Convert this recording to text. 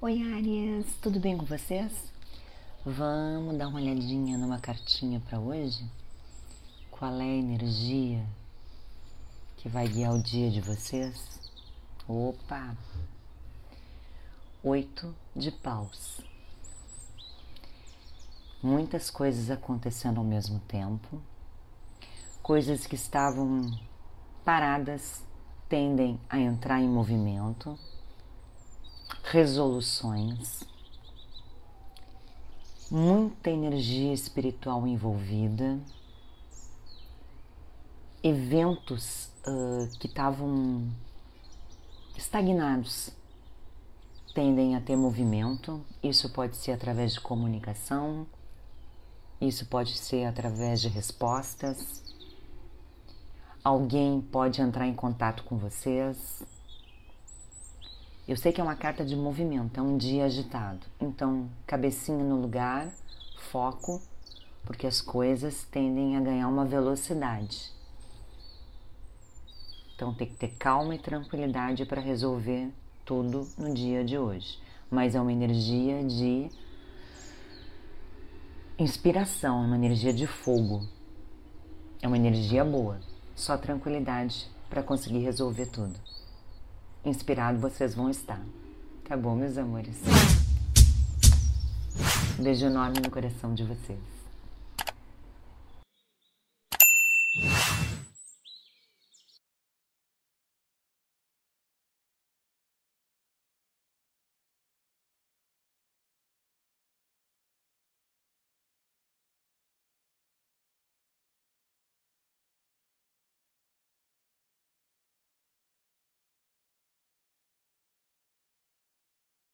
Oi, Arias, tudo bem com vocês? Vamos dar uma olhadinha numa cartinha para hoje? Qual é a energia que vai guiar o dia de vocês? Opa! Oito de paus. Muitas coisas acontecendo ao mesmo tempo, coisas que estavam paradas tendem a entrar em movimento, resoluções, muita energia espiritual envolvida, eventos uh, que estavam estagnados tendem a ter movimento. Isso pode ser através de comunicação, isso pode ser através de respostas. Alguém pode entrar em contato com vocês. Eu sei que é uma carta de movimento, é um dia agitado. Então, cabecinha no lugar, foco, porque as coisas tendem a ganhar uma velocidade. Então, tem que ter calma e tranquilidade para resolver tudo no dia de hoje. Mas é uma energia de inspiração, é uma energia de fogo. É uma energia boa. Só tranquilidade para conseguir resolver tudo. Inspirado vocês vão estar. Tá bom, meus amores? Beijo enorme no coração de vocês.